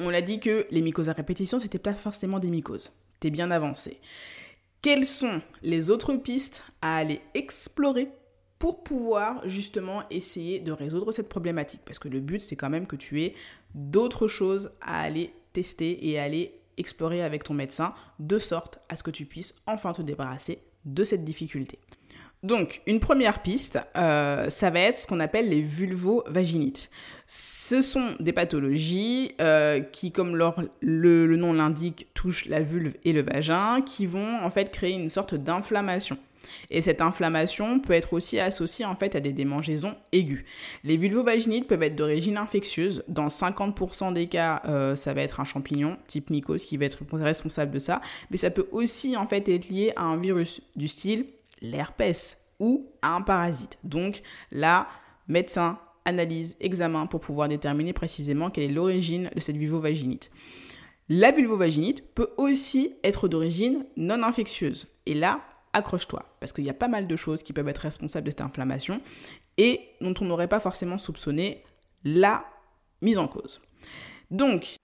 On a dit que les mycoses à répétition, c'était pas forcément des mycoses. T'es bien avancé. Quelles sont les autres pistes à aller explorer pour pouvoir justement essayer de résoudre cette problématique? Parce que le but, c'est quand même que tu aies d'autres choses à aller tester et à aller explorer avec ton médecin, de sorte à ce que tu puisses enfin te débarrasser de cette difficulté. Donc, une première piste, euh, ça va être ce qu'on appelle les vulvovaginites. Ce sont des pathologies euh, qui, comme le, le, nom l'indique, touchent la vulve et le vagin, qui vont en fait créer une sorte d'inflammation. Et cette inflammation peut être aussi associée en fait à des démangeaisons aiguës. Les vulvovaginites peuvent être d'origine infectieuse. Dans 50% des cas, euh, ça va être un champignon type mycose qui va être responsable de ça. Mais ça peut aussi en fait être lié à un virus du style l'herpès ou un parasite. Donc là, médecin, analyse, examen pour pouvoir déterminer précisément quelle est l'origine de cette vulvovaginite. La vulvovaginite peut aussi être d'origine non infectieuse. Et là, accroche-toi, parce qu'il y a pas mal de choses qui peuvent être responsables de cette inflammation et dont on n'aurait pas forcément soupçonné la mise en cause. Donc,